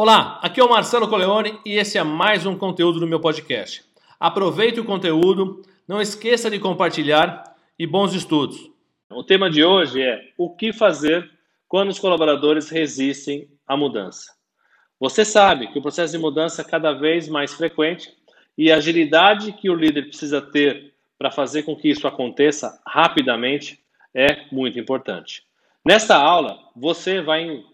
Olá, aqui é o Marcelo Coleone e esse é mais um conteúdo do meu podcast. Aproveite o conteúdo, não esqueça de compartilhar e bons estudos. O tema de hoje é o que fazer quando os colaboradores resistem à mudança. Você sabe que o processo de mudança é cada vez mais frequente e a agilidade que o líder precisa ter para fazer com que isso aconteça rapidamente é muito importante. Nesta aula, você vai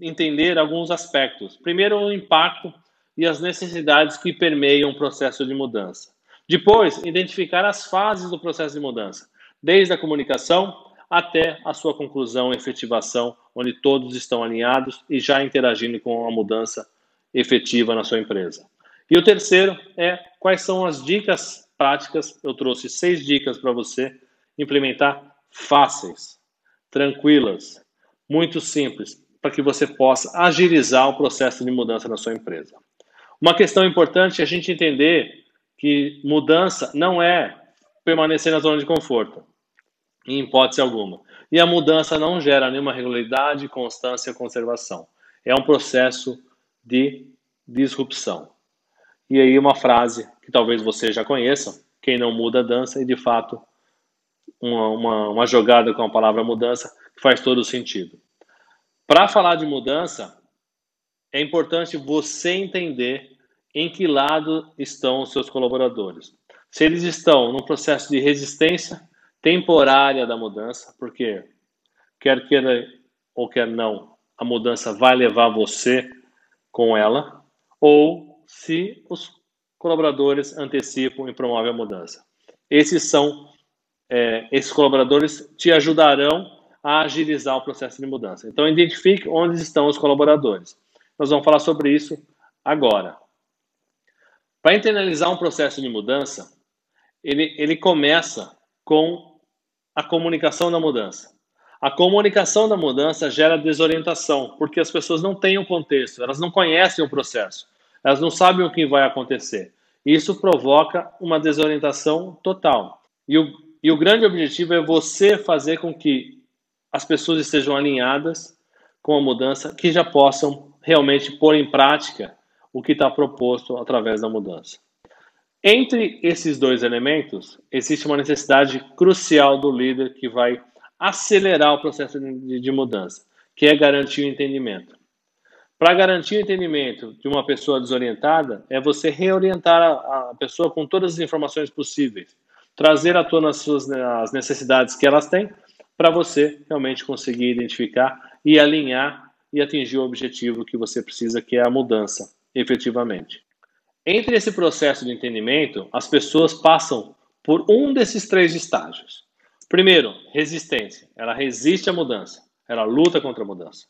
entender alguns aspectos. Primeiro, o impacto e as necessidades que permeiam o processo de mudança. Depois, identificar as fases do processo de mudança, desde a comunicação até a sua conclusão e efetivação, onde todos estão alinhados e já interagindo com a mudança efetiva na sua empresa. E o terceiro é quais são as dicas práticas. Eu trouxe seis dicas para você implementar fáceis, tranquilas, muito simples, para que você possa agilizar o processo de mudança na sua empresa. Uma questão importante é a gente entender que mudança não é permanecer na zona de conforto, em hipótese alguma. E a mudança não gera nenhuma regularidade, constância conservação. É um processo de disrupção. E aí uma frase que talvez você já conheça, quem não muda dança, e de fato uma, uma, uma jogada com a palavra mudança faz todo o sentido. Para falar de mudança, é importante você entender em que lado estão os seus colaboradores. Se eles estão num processo de resistência temporária da mudança, porque quer queira ou quer não, a mudança vai levar você com ela, ou se os colaboradores antecipam e promovem a mudança. Esses são, é, esses colaboradores te ajudarão a agilizar o processo de mudança. Então, identifique onde estão os colaboradores. Nós vamos falar sobre isso agora. Para internalizar um processo de mudança, ele, ele começa com a comunicação da mudança. A comunicação da mudança gera desorientação, porque as pessoas não têm o contexto, elas não conhecem o processo, elas não sabem o que vai acontecer. Isso provoca uma desorientação total. E o, e o grande objetivo é você fazer com que as pessoas estejam alinhadas com a mudança, que já possam realmente pôr em prática o que está proposto através da mudança. Entre esses dois elementos, existe uma necessidade crucial do líder que vai acelerar o processo de, de mudança, que é garantir o entendimento. Para garantir o entendimento de uma pessoa desorientada, é você reorientar a, a pessoa com todas as informações possíveis, trazer à tona as, suas, as necessidades que elas têm para você realmente conseguir identificar e alinhar e atingir o objetivo que você precisa, que é a mudança, efetivamente. Entre esse processo de entendimento, as pessoas passam por um desses três estágios. Primeiro, resistência. Ela resiste à mudança. Ela luta contra a mudança.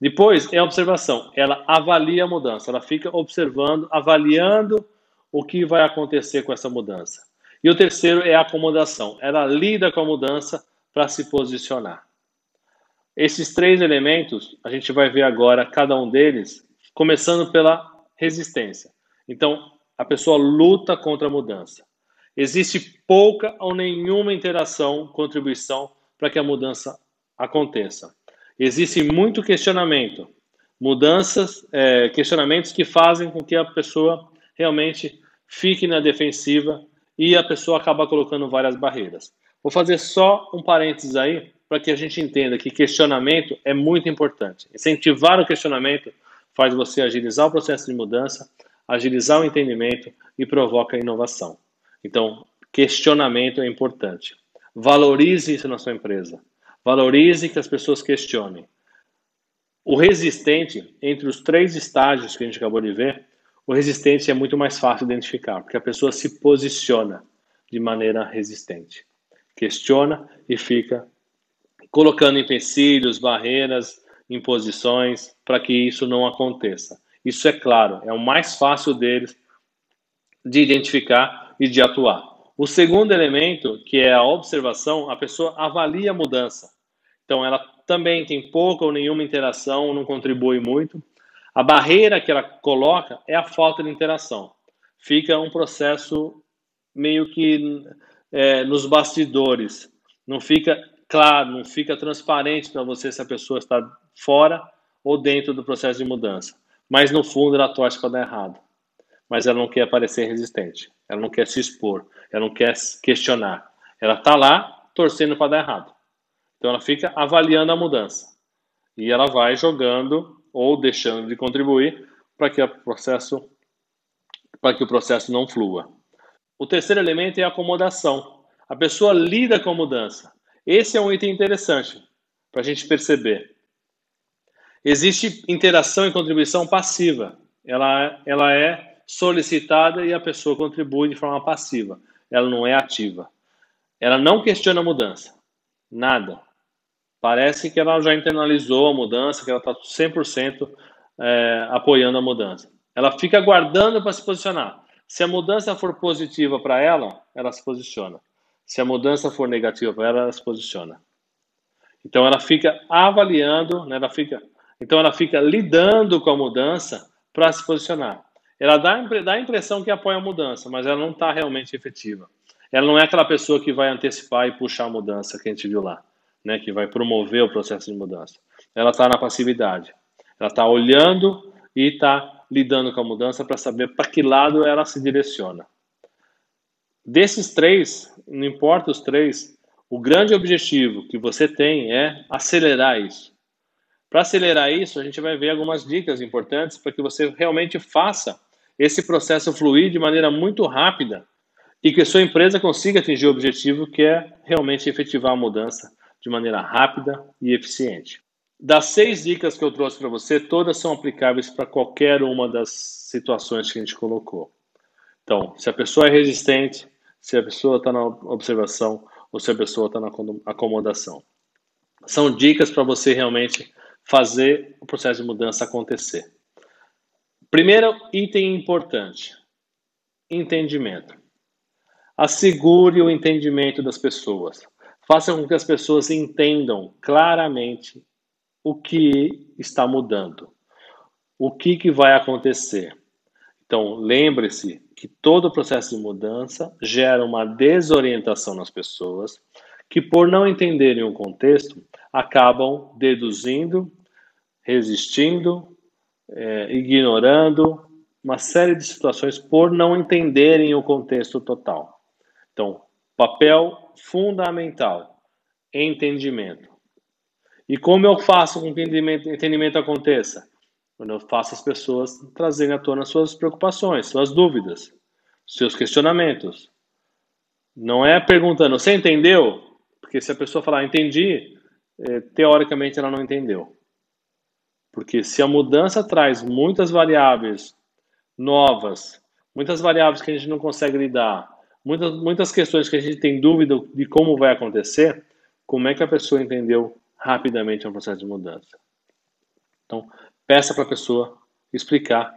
Depois é observação. Ela avalia a mudança. Ela fica observando, avaliando o que vai acontecer com essa mudança. E o terceiro é acomodação. Ela lida com a mudança para se posicionar. Esses três elementos, a gente vai ver agora cada um deles, começando pela resistência. Então, a pessoa luta contra a mudança. Existe pouca ou nenhuma interação, contribuição para que a mudança aconteça. Existe muito questionamento, mudanças, é, questionamentos que fazem com que a pessoa realmente fique na defensiva e a pessoa acaba colocando várias barreiras. Vou fazer só um parênteses aí para que a gente entenda que questionamento é muito importante. Incentivar o questionamento faz você agilizar o processo de mudança, agilizar o entendimento e provoca inovação. Então, questionamento é importante. Valorize isso na sua empresa. Valorize que as pessoas questionem. O resistente, entre os três estágios que a gente acabou de ver, o resistente é muito mais fácil de identificar, porque a pessoa se posiciona de maneira resistente questiona e fica colocando empecilhos, barreiras, imposições para que isso não aconteça. Isso é claro, é o mais fácil deles de identificar e de atuar. O segundo elemento, que é a observação, a pessoa avalia a mudança. Então, ela também tem pouca ou nenhuma interação, não contribui muito. A barreira que ela coloca é a falta de interação. Fica um processo meio que é, nos bastidores. Não fica claro, não fica transparente para você se a pessoa está fora ou dentro do processo de mudança. mas no fundo ela torce para dar errado. Mas ela não quer parecer resistente, ela não quer se expor, ela não quer questionar. Ela está lá torcendo para dar errado. Então ela fica avaliando a mudança e ela vai jogando ou deixando de contribuir para que o processo para que o processo não flua. O terceiro elemento é a acomodação. A pessoa lida com a mudança. Esse é um item interessante para a gente perceber. Existe interação e contribuição passiva. Ela, ela é solicitada e a pessoa contribui de forma passiva. Ela não é ativa. Ela não questiona a mudança. Nada. Parece que ela já internalizou a mudança, que ela está 100% é, apoiando a mudança. Ela fica aguardando para se posicionar. Se a mudança for positiva para ela, ela se posiciona. Se a mudança for negativa para ela, ela se posiciona. Então ela fica avaliando, né, ela fica, então ela fica lidando com a mudança para se posicionar. Ela dá, dá a impressão que apoia a mudança, mas ela não está realmente efetiva. Ela não é aquela pessoa que vai antecipar e puxar a mudança que a gente viu lá, né, que vai promover o processo de mudança. Ela está na passividade. Ela está olhando e está lidando com a mudança para saber para que lado ela se direciona. Desses três, não importa os três, o grande objetivo que você tem é acelerar isso. Para acelerar isso, a gente vai ver algumas dicas importantes para que você realmente faça esse processo fluir de maneira muito rápida e que a sua empresa consiga atingir o objetivo que é realmente efetivar a mudança de maneira rápida e eficiente. Das seis dicas que eu trouxe para você, todas são aplicáveis para qualquer uma das situações que a gente colocou. Então, se a pessoa é resistente, se a pessoa está na observação ou se a pessoa está na acomodação. São dicas para você realmente fazer o processo de mudança acontecer. Primeiro item importante: entendimento. Assegure o entendimento das pessoas. Faça com que as pessoas entendam claramente o que está mudando, o que, que vai acontecer. Então, lembre-se que todo o processo de mudança gera uma desorientação nas pessoas que, por não entenderem o contexto, acabam deduzindo, resistindo, é, ignorando uma série de situações por não entenderem o contexto total. Então, papel fundamental: entendimento. E como eu faço com que entendimento, entendimento aconteça? Quando eu faço as pessoas trazerem à tona suas preocupações, suas dúvidas, seus questionamentos. Não é perguntando, você entendeu? Porque se a pessoa falar, entendi, é, teoricamente ela não entendeu. Porque se a mudança traz muitas variáveis novas, muitas variáveis que a gente não consegue lidar, muitas, muitas questões que a gente tem dúvida de como vai acontecer, como é que a pessoa entendeu rapidamente um processo de mudança. Então, peça para a pessoa explicar,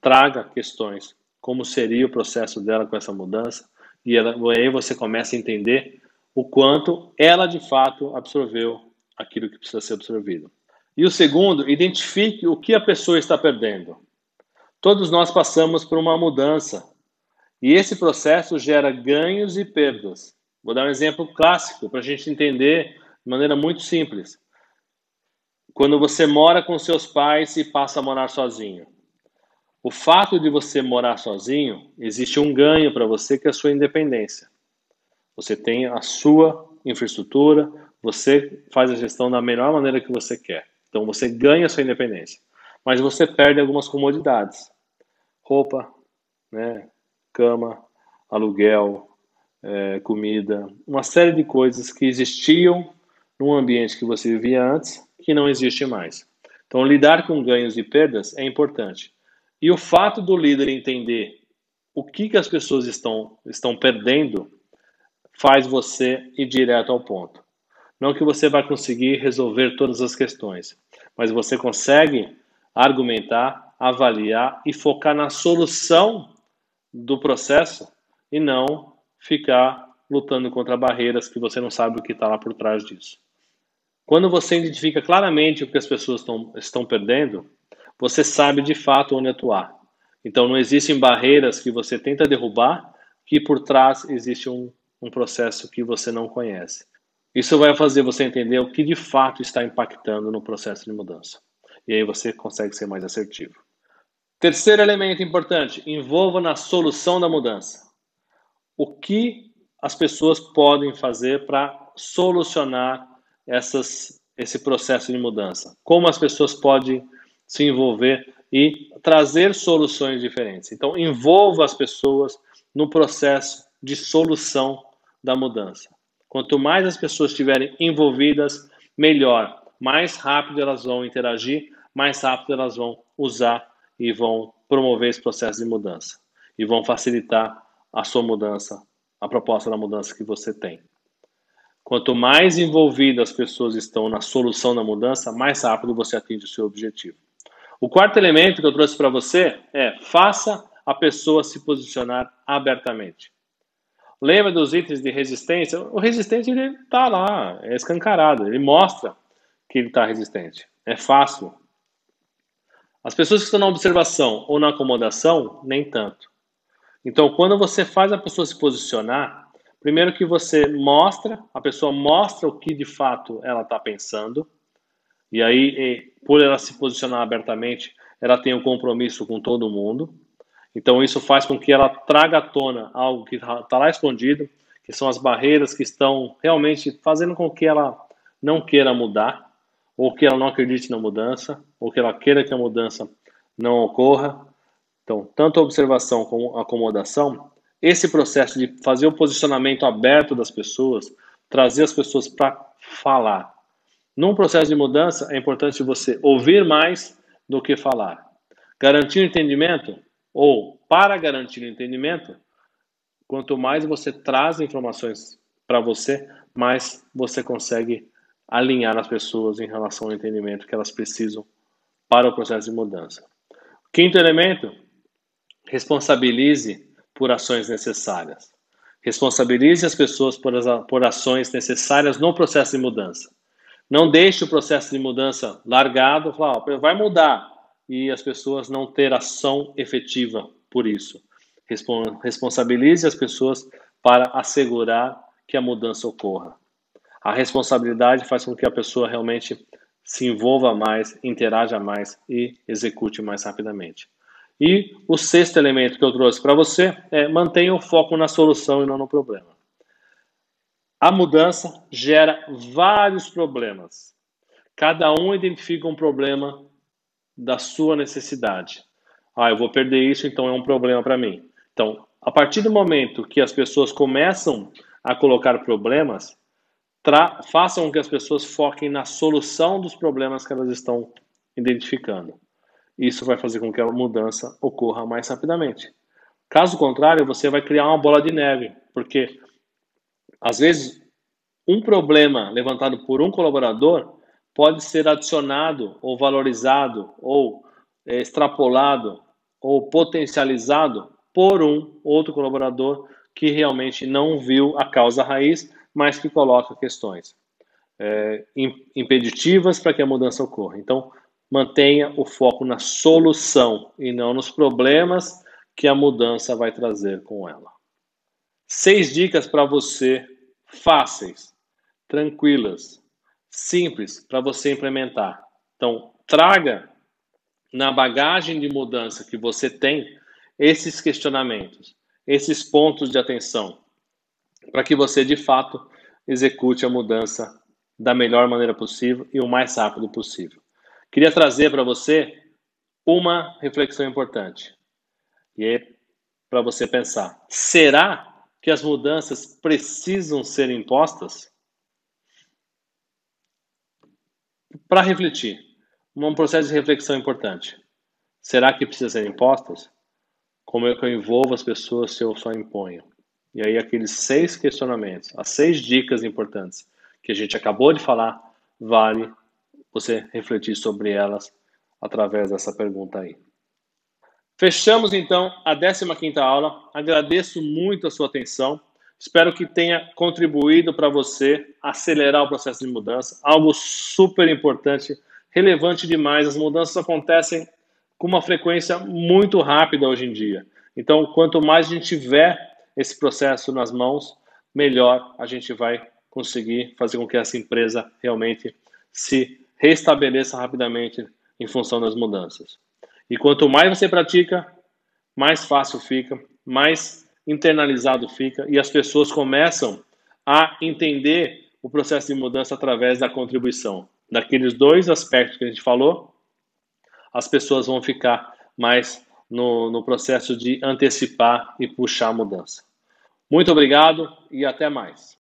traga questões, como seria o processo dela com essa mudança, e ela, aí você começa a entender o quanto ela de fato absorveu aquilo que precisa ser absorvido. E o segundo, identifique o que a pessoa está perdendo. Todos nós passamos por uma mudança e esse processo gera ganhos e perdas. Vou dar um exemplo clássico para a gente entender de maneira muito simples. Quando você mora com seus pais e passa a morar sozinho. O fato de você morar sozinho, existe um ganho para você que é a sua independência. Você tem a sua infraestrutura, você faz a gestão da melhor maneira que você quer. Então você ganha a sua independência. Mas você perde algumas comodidades. Roupa, né, cama, aluguel, é, comida, uma série de coisas que existiam num ambiente que você vivia antes, que não existe mais. Então, lidar com ganhos e perdas é importante. E o fato do líder entender o que, que as pessoas estão, estão perdendo faz você ir direto ao ponto. Não que você vai conseguir resolver todas as questões, mas você consegue argumentar, avaliar e focar na solução do processo e não ficar lutando contra barreiras que você não sabe o que está lá por trás disso. Quando você identifica claramente o que as pessoas estão, estão perdendo, você sabe de fato onde atuar. Então, não existem barreiras que você tenta derrubar que por trás existe um, um processo que você não conhece. Isso vai fazer você entender o que de fato está impactando no processo de mudança. E aí você consegue ser mais assertivo. Terceiro elemento importante: envolva na solução da mudança. O que as pessoas podem fazer para solucionar essas, esse processo de mudança? Como as pessoas podem se envolver e trazer soluções diferentes? Então, envolva as pessoas no processo de solução da mudança. Quanto mais as pessoas estiverem envolvidas, melhor. Mais rápido elas vão interagir, mais rápido elas vão usar e vão promover esse processo de mudança. E vão facilitar a sua mudança, a proposta da mudança que você tem. Quanto mais envolvidas as pessoas estão na solução da mudança, mais rápido você atinge o seu objetivo. O quarto elemento que eu trouxe para você é faça a pessoa se posicionar abertamente. Lembra dos itens de resistência? O resistente ele está lá, é escancarado, ele mostra que ele está resistente. É fácil. As pessoas que estão na observação ou na acomodação, nem tanto. Então, quando você faz a pessoa se posicionar, primeiro que você mostra, a pessoa mostra o que de fato ela está pensando, e aí, por ela se posicionar abertamente, ela tem um compromisso com todo mundo. Então, isso faz com que ela traga à tona algo que está lá escondido, que são as barreiras que estão realmente fazendo com que ela não queira mudar, ou que ela não acredite na mudança, ou que ela queira que a mudança não ocorra. Então, tanto a observação como a acomodação, esse processo de fazer o posicionamento aberto das pessoas, trazer as pessoas para falar. Num processo de mudança, é importante você ouvir mais do que falar. Garantir o entendimento ou para garantir o entendimento, quanto mais você traz informações para você, mais você consegue alinhar as pessoas em relação ao entendimento que elas precisam para o processo de mudança. Quinto elemento, responsabilize por ações necessárias. Responsabilize as pessoas por, as, por ações necessárias no processo de mudança. Não deixe o processo de mudança largado, falar, vai mudar, e as pessoas não ter ação efetiva por isso. Responsabilize as pessoas para assegurar que a mudança ocorra. A responsabilidade faz com que a pessoa realmente se envolva mais, interaja mais e execute mais rapidamente. E o sexto elemento que eu trouxe para você é mantenha o foco na solução e não no problema. A mudança gera vários problemas. Cada um identifica um problema da sua necessidade. Ah, eu vou perder isso, então é um problema para mim. Então, a partir do momento que as pessoas começam a colocar problemas, façam com que as pessoas foquem na solução dos problemas que elas estão identificando. Isso vai fazer com que a mudança ocorra mais rapidamente. Caso contrário, você vai criar uma bola de neve, porque às vezes um problema levantado por um colaborador pode ser adicionado ou valorizado ou é, extrapolado ou potencializado por um outro colaborador que realmente não viu a causa raiz, mas que coloca questões é, impeditivas para que a mudança ocorra. Então, mantenha o foco na solução e não nos problemas que a mudança vai trazer com ela. Seis dicas para você fáceis, tranquilas, simples para você implementar. Então, traga na bagagem de mudança que você tem esses questionamentos, esses pontos de atenção, para que você de fato execute a mudança da melhor maneira possível e o mais rápido possível. Queria trazer para você uma reflexão importante. E é para você pensar: será que as mudanças precisam ser impostas? Para refletir, um processo de reflexão importante. Será que precisa ser impostas? Como é que eu envolvo as pessoas se eu só imponho? E aí aqueles seis questionamentos, as seis dicas importantes que a gente acabou de falar, vale você refletir sobre elas através dessa pergunta aí. Fechamos então a 15ª aula. Agradeço muito a sua atenção. Espero que tenha contribuído para você acelerar o processo de mudança, algo super importante, relevante demais. As mudanças acontecem com uma frequência muito rápida hoje em dia. Então, quanto mais a gente tiver esse processo nas mãos, melhor a gente vai conseguir fazer com que essa empresa realmente se restabeleça rapidamente em função das mudanças. E quanto mais você pratica, mais fácil fica, mais internalizado fica e as pessoas começam a entender o processo de mudança através da contribuição. Daqueles dois aspectos que a gente falou, as pessoas vão ficar mais no, no processo de antecipar e puxar a mudança. Muito obrigado e até mais.